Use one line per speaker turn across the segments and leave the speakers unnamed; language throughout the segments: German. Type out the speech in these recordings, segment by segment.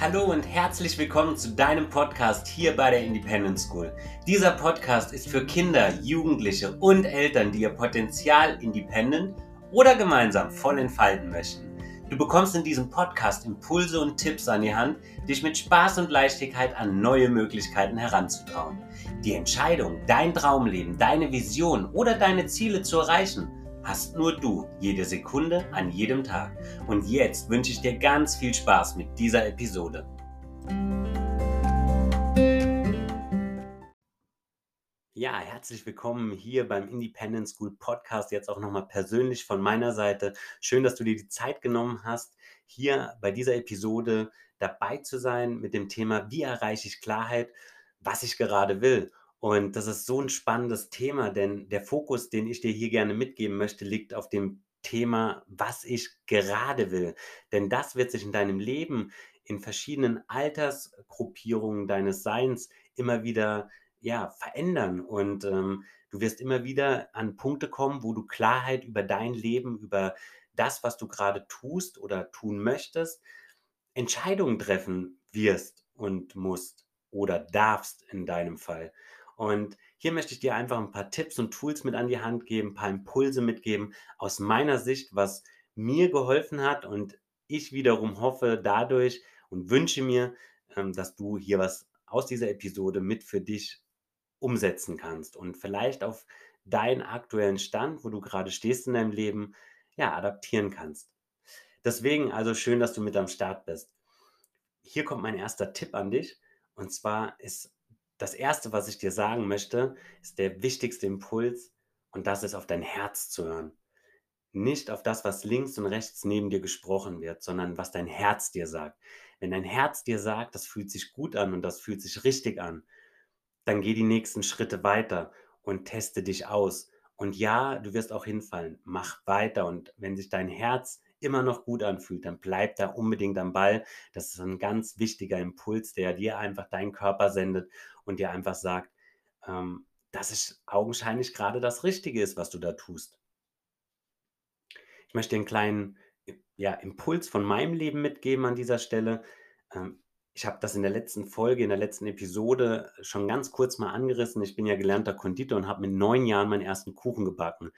Hallo und herzlich willkommen zu deinem Podcast hier bei der Independent School. Dieser Podcast ist für Kinder, Jugendliche und Eltern, die ihr Potenzial independent oder gemeinsam voll entfalten möchten. Du bekommst in diesem Podcast Impulse und Tipps an die Hand, dich mit Spaß und Leichtigkeit an neue Möglichkeiten heranzutrauen. Die Entscheidung, dein Traumleben, deine Vision oder deine Ziele zu erreichen, hast nur du jede Sekunde an jedem Tag. Und jetzt wünsche ich dir ganz viel Spaß mit dieser Episode. Ja, herzlich willkommen hier beim Independent School Podcast. Jetzt auch nochmal persönlich von meiner Seite. Schön, dass du dir die Zeit genommen hast, hier bei dieser Episode dabei zu sein mit dem Thema, wie erreiche ich Klarheit, was ich gerade will. Und das ist so ein spannendes Thema, denn der Fokus, den ich dir hier gerne mitgeben möchte, liegt auf dem Thema, was ich gerade will. Denn das wird sich in deinem Leben in verschiedenen Altersgruppierungen deines Seins immer wieder ja, verändern. Und ähm, du wirst immer wieder an Punkte kommen, wo du Klarheit über dein Leben, über das, was du gerade tust oder tun möchtest, Entscheidungen treffen wirst und musst oder darfst in deinem Fall. Und hier möchte ich dir einfach ein paar Tipps und Tools mit an die Hand geben, ein paar Impulse mitgeben aus meiner Sicht, was mir geholfen hat und ich wiederum hoffe dadurch und wünsche mir, ähm, dass du hier was aus dieser Episode mit für dich umsetzen kannst und vielleicht auf deinen aktuellen Stand, wo du gerade stehst in deinem Leben, ja, adaptieren kannst. Deswegen also schön, dass du mit am Start bist. Hier kommt mein erster Tipp an dich. Und zwar ist das erste, was ich dir sagen möchte, ist der wichtigste Impuls und das ist auf dein Herz zu hören. Nicht auf das, was links und rechts neben dir gesprochen wird, sondern was dein Herz dir sagt. Wenn dein Herz dir sagt, das fühlt sich gut an und das fühlt sich richtig an, dann geh die nächsten Schritte weiter und teste dich aus. Und ja, du wirst auch hinfallen. Mach weiter. Und wenn sich dein Herz immer noch gut anfühlt, dann bleib da unbedingt am Ball. Das ist ein ganz wichtiger Impuls, der dir einfach deinen Körper sendet und dir einfach sagt, ähm, dass es augenscheinlich gerade das Richtige ist, was du da tust. Ich möchte einen kleinen ja, Impuls von meinem Leben mitgeben an dieser Stelle. Ähm, ich habe das in der letzten Folge, in der letzten Episode schon ganz kurz mal angerissen. Ich bin ja gelernter Konditor und habe mit neun Jahren meinen ersten Kuchen gebacken.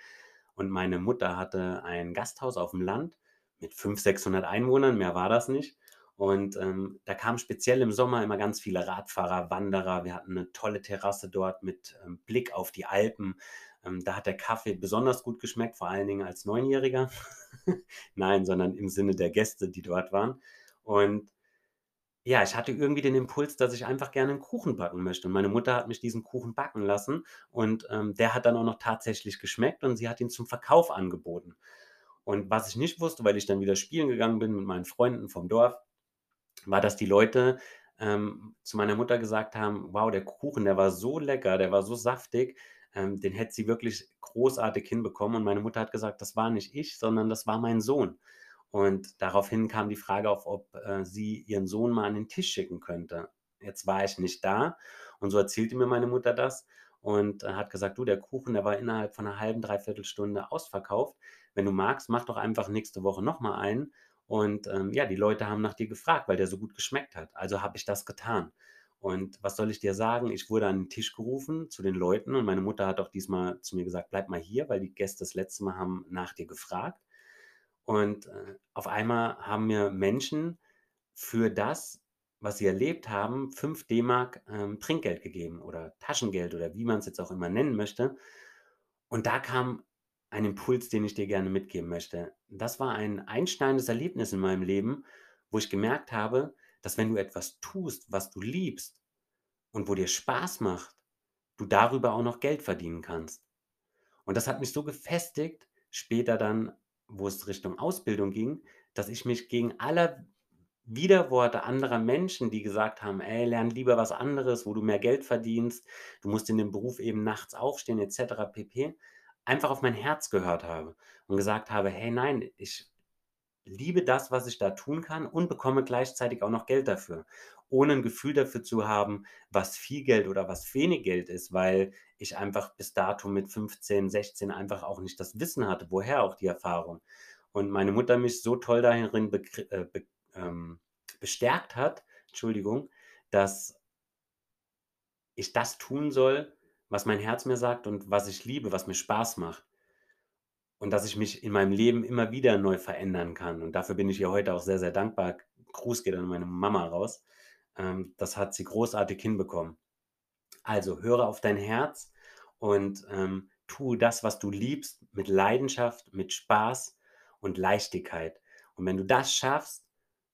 Und meine Mutter hatte ein Gasthaus auf dem Land mit 500, 600 Einwohnern, mehr war das nicht. Und ähm, da kamen speziell im Sommer immer ganz viele Radfahrer, Wanderer. Wir hatten eine tolle Terrasse dort mit ähm, Blick auf die Alpen. Ähm, da hat der Kaffee besonders gut geschmeckt, vor allen Dingen als Neunjähriger. Nein, sondern im Sinne der Gäste, die dort waren. Und ja, ich hatte irgendwie den Impuls, dass ich einfach gerne einen Kuchen backen möchte. Und meine Mutter hat mich diesen Kuchen backen lassen und ähm, der hat dann auch noch tatsächlich geschmeckt und sie hat ihn zum Verkauf angeboten. Und was ich nicht wusste, weil ich dann wieder spielen gegangen bin mit meinen Freunden vom Dorf, war, dass die Leute ähm, zu meiner Mutter gesagt haben, wow, der Kuchen, der war so lecker, der war so saftig, ähm, den hätte sie wirklich großartig hinbekommen. Und meine Mutter hat gesagt, das war nicht ich, sondern das war mein Sohn. Und daraufhin kam die Frage auf, ob äh, sie ihren Sohn mal an den Tisch schicken könnte. Jetzt war ich nicht da und so erzählte mir meine Mutter das und äh, hat gesagt, du, der Kuchen, der war innerhalb von einer halben, dreiviertel Stunde ausverkauft. Wenn du magst, mach doch einfach nächste Woche nochmal einen. Und ähm, ja, die Leute haben nach dir gefragt, weil der so gut geschmeckt hat. Also habe ich das getan. Und was soll ich dir sagen? Ich wurde an den Tisch gerufen zu den Leuten und meine Mutter hat auch diesmal zu mir gesagt, bleib mal hier, weil die Gäste das letzte Mal haben nach dir gefragt. Und äh, auf einmal haben mir Menschen für das, was sie erlebt haben, 5 D-Mark ähm, Trinkgeld gegeben oder Taschengeld oder wie man es jetzt auch immer nennen möchte. Und da kam ein Impuls, den ich dir gerne mitgeben möchte. Das war ein einschneidendes Erlebnis in meinem Leben, wo ich gemerkt habe, dass wenn du etwas tust, was du liebst und wo dir Spaß macht, du darüber auch noch Geld verdienen kannst. Und das hat mich so gefestigt, später dann wo es Richtung Ausbildung ging, dass ich mich gegen alle Widerworte anderer Menschen, die gesagt haben: „Ey, lern lieber was anderes, wo du mehr Geld verdienst. Du musst in dem Beruf eben nachts aufstehen“ etc. pp. Einfach auf mein Herz gehört habe und gesagt habe: „Hey, nein, ich liebe das, was ich da tun kann und bekomme gleichzeitig auch noch Geld dafür.“ Ohne ein Gefühl dafür zu haben, was viel Geld oder was wenig Geld ist, weil ich einfach bis dato mit 15, 16 einfach auch nicht das Wissen hatte, woher auch die Erfahrung. Und meine Mutter mich so toll darin äh, be ähm, bestärkt hat, Entschuldigung, dass ich das tun soll, was mein Herz mir sagt und was ich liebe, was mir Spaß macht. Und dass ich mich in meinem Leben immer wieder neu verändern kann. Und dafür bin ich ihr heute auch sehr, sehr dankbar. Gruß geht an meine Mama raus. Ähm, das hat sie großartig hinbekommen. Also höre auf dein Herz und ähm, tue das, was du liebst, mit Leidenschaft, mit Spaß und Leichtigkeit. Und wenn du das schaffst,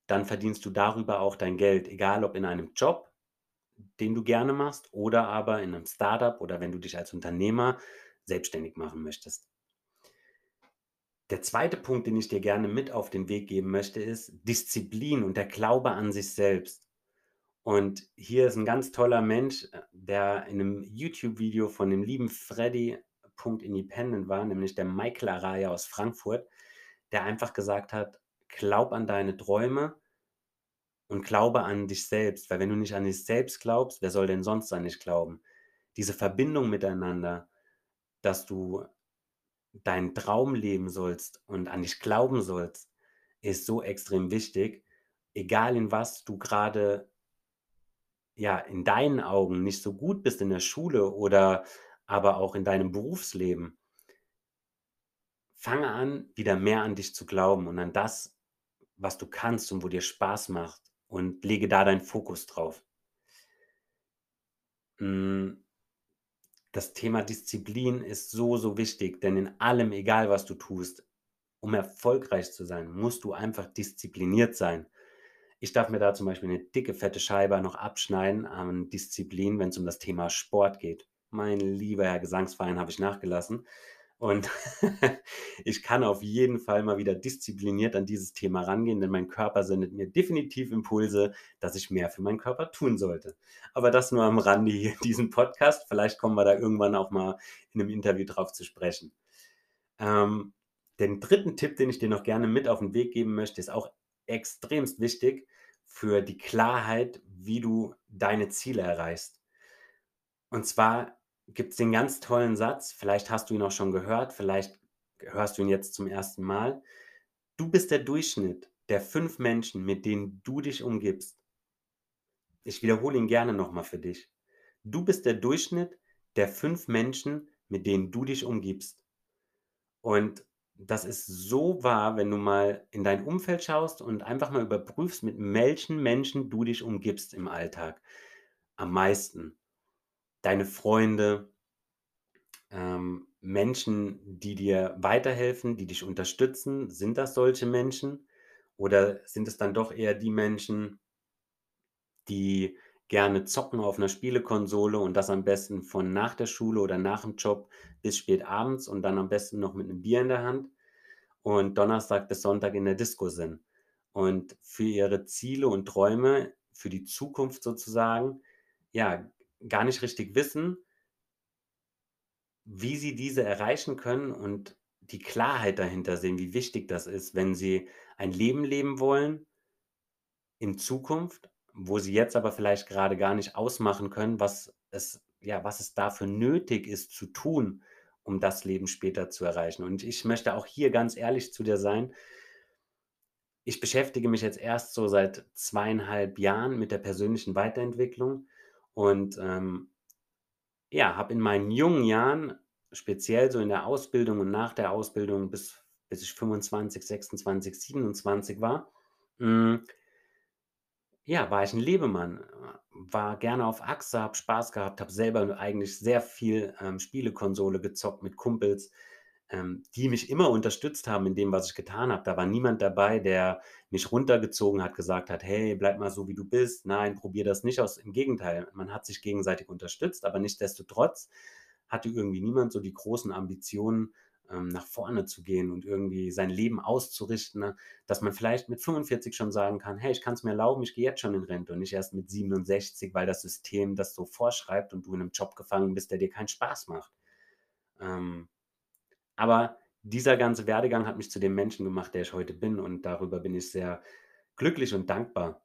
dann verdienst du darüber auch dein Geld, egal ob in einem Job, den du gerne machst, oder aber in einem Startup oder wenn du dich als Unternehmer selbstständig machen möchtest. Der zweite Punkt, den ich dir gerne mit auf den Weg geben möchte, ist Disziplin und der Glaube an sich selbst. Und hier ist ein ganz toller Mensch, äh, der in einem YouTube-Video von dem lieben Freddy Independent war, nämlich der Michael Araya aus Frankfurt, der einfach gesagt hat, glaub an deine Träume und glaube an dich selbst, weil wenn du nicht an dich selbst glaubst, wer soll denn sonst an dich glauben? Diese Verbindung miteinander, dass du deinen Traum leben sollst und an dich glauben sollst, ist so extrem wichtig. Egal in was du gerade ja in deinen Augen nicht so gut bist in der Schule oder aber auch in deinem Berufsleben. Fange an, wieder mehr an dich zu glauben und an das, was du kannst und wo dir Spaß macht und lege da deinen Fokus drauf. Hm, das Thema Disziplin ist so, so wichtig, denn in allem, egal was du tust, um erfolgreich zu sein, musst du einfach diszipliniert sein. Ich darf mir da zum Beispiel eine dicke, fette Scheibe noch abschneiden an Disziplin, wenn es um das Thema Sport geht. Mein lieber Herr Gesangsverein habe ich nachgelassen. Und ich kann auf jeden Fall mal wieder diszipliniert an dieses Thema rangehen, denn mein Körper sendet mir definitiv Impulse, dass ich mehr für meinen Körper tun sollte. Aber das nur am Rande hier in diesem Podcast. Vielleicht kommen wir da irgendwann auch mal in einem Interview drauf zu sprechen. Ähm, den dritten Tipp, den ich dir noch gerne mit auf den Weg geben möchte, ist auch extremst wichtig für die Klarheit, wie du deine Ziele erreichst. Und zwar gibt es den ganz tollen Satz, vielleicht hast du ihn auch schon gehört, vielleicht hörst du ihn jetzt zum ersten Mal. Du bist der Durchschnitt der fünf Menschen, mit denen du dich umgibst. Ich wiederhole ihn gerne nochmal für dich. Du bist der Durchschnitt der fünf Menschen, mit denen du dich umgibst. Und das ist so wahr, wenn du mal in dein Umfeld schaust und einfach mal überprüfst, mit welchen Menschen du dich umgibst im Alltag. Am meisten deine Freunde, ähm, Menschen, die dir weiterhelfen, die dich unterstützen, sind das solche Menschen? Oder sind es dann doch eher die Menschen, die gerne zocken auf einer Spielekonsole und das am besten von nach der Schule oder nach dem Job bis spät abends und dann am besten noch mit einem Bier in der Hand und Donnerstag bis Sonntag in der Disco sind und für ihre Ziele und Träume, für die Zukunft sozusagen, ja, gar nicht richtig wissen, wie sie diese erreichen können und die Klarheit dahinter sehen, wie wichtig das ist, wenn sie ein Leben leben wollen in Zukunft, wo sie jetzt aber vielleicht gerade gar nicht ausmachen können, was es ja, was es dafür nötig ist zu tun, um das Leben später zu erreichen. Und ich möchte auch hier ganz ehrlich zu dir sein. Ich beschäftige mich jetzt erst so seit zweieinhalb Jahren mit der persönlichen Weiterentwicklung und ähm, ja, habe in meinen jungen Jahren, speziell so in der Ausbildung und nach der Ausbildung, bis, bis ich 25, 26, 27 war, mh, hm, ja, war ich ein Lebemann, war gerne auf Achse, habe Spaß gehabt, habe selber eigentlich sehr viel ähm, Spielekonsole gezockt mit Kumpels ähm, die mich immer unterstützt haben in dem, was ich getan habe. Da war niemand dabei, der mich runtergezogen hat, gesagt hat, hey, bleib mal so, wie du bist. Nein, probier das nicht aus. Im Gegenteil, man hat sich gegenseitig unterstützt, aber nichtsdestotrotz hatte irgendwie niemand so die großen Ambitionen, ähm, nach vorne zu gehen und irgendwie sein Leben auszurichten, ne? dass man vielleicht mit 45 schon sagen kann, hey, ich kann es mir erlauben, ich gehe jetzt schon in Rente und nicht erst mit 67, weil das System das so vorschreibt und du in einem Job gefangen bist, der dir keinen Spaß macht. Ähm, aber dieser ganze Werdegang hat mich zu dem Menschen gemacht, der ich heute bin und darüber bin ich sehr glücklich und dankbar.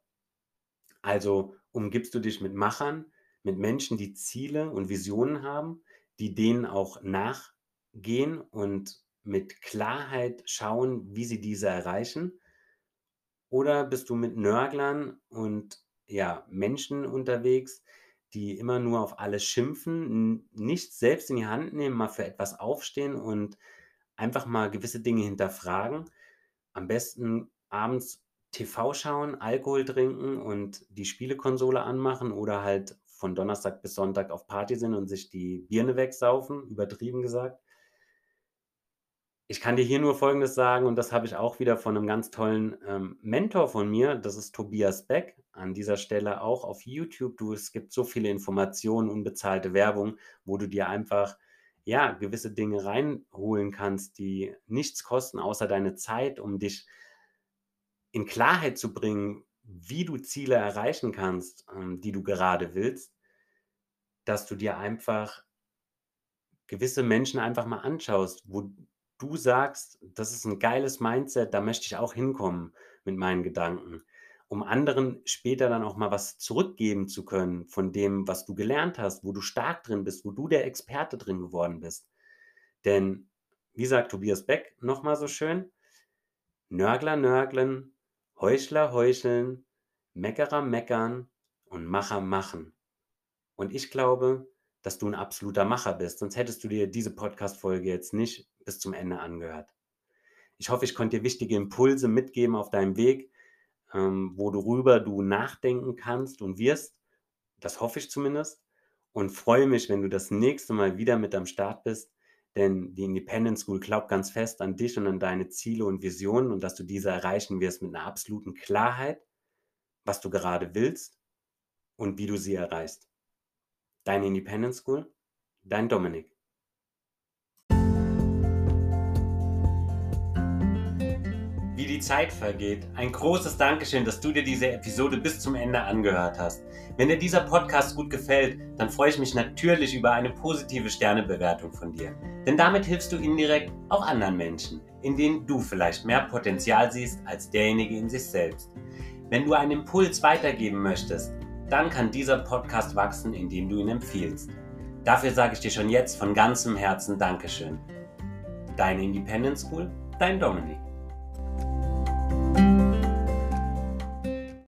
Also umgibst du dich mit Machern, mit Menschen, die Ziele und Visionen haben, die denen auch nachgehen und mit Klarheit schauen, wie sie diese erreichen? Oder bist du mit Nörglern und ja, Menschen unterwegs, die immer nur auf alles schimpfen, nichts selbst in die Hand nehmen, mal für etwas aufstehen und einfach mal gewisse Dinge hinterfragen. Am besten abends TV schauen, Alkohol trinken und die Spielekonsole anmachen oder halt von Donnerstag bis Sonntag auf Party sind und sich die Birne wegsaufen, übertrieben gesagt. Ich kann dir hier nur Folgendes sagen und das habe ich auch wieder von einem ganz tollen, ähm, Mentor von mir, das ist Tobias Beck. An dieser Stelle auch auf YouTube. Du es gibt so viele Informationen, unbezahlte Werbung, wo du dir einfach, ja, gewisse Dinge reinholen kannst, die nichts kosten außer deine Zeit, um dich in Klarheit zu bringen, wie du Ziele erreichen kannst, ähm, die du gerade willst, dass du dir einfach gewisse Menschen einfach mal anschaust, wo du sagst: „Das ist ein geiles Mindset, da möchte ich auch hinkommen mit meinen Gedanken“, um anderen später dann auch mal was zurückgeben zu können von dem, was du gelernt hast, wo du stark drin bist, wo du der Experte drin geworden bist. Denn wie sagt Tobias Beck noch mal so schön: „Nörgler nörgeln, Heuchler heucheln, Meckerer meckern und Macher machen.“ Und ich glaube dass du ein absoluter Macher bist, sonst hättest du dir diese Podcast-Folge jetzt nicht bis zum Ende angehört. Ich hoffe, ich konnte dir wichtige Impulse mitgeben auf deinem Weg, ähm, worüber du nachdenken kannst und wirst. Das hoffe ich zumindest. Und freue mich, wenn du das nächste Mal wieder mit am Start bist, denn die Independent School glaubt ganz fest an dich und an deine Ziele und Visionen und dass du diese erreichen wirst mit einer absoluten Klarheit, was du gerade willst und wie du sie erreichst. Deine Independent School, dein Dominik. Wie die Zeit vergeht. Ein großes Dankeschön, dass du dir diese Episode bis zum Ende angehört hast. Wenn dir dieser Podcast gut gefällt, dann freue ich mich natürlich über eine positive Sternebewertung von dir. Denn damit hilfst du indirekt auch anderen Menschen, in denen du vielleicht mehr Potenzial siehst als derjenige in sich selbst. Wenn du einen Impuls weitergeben möchtest, dann kann dieser Podcast wachsen, indem du ihn empfiehlst. Dafür sage ich dir schon jetzt von ganzem Herzen Dankeschön. Deine Independent School, dein Dominik.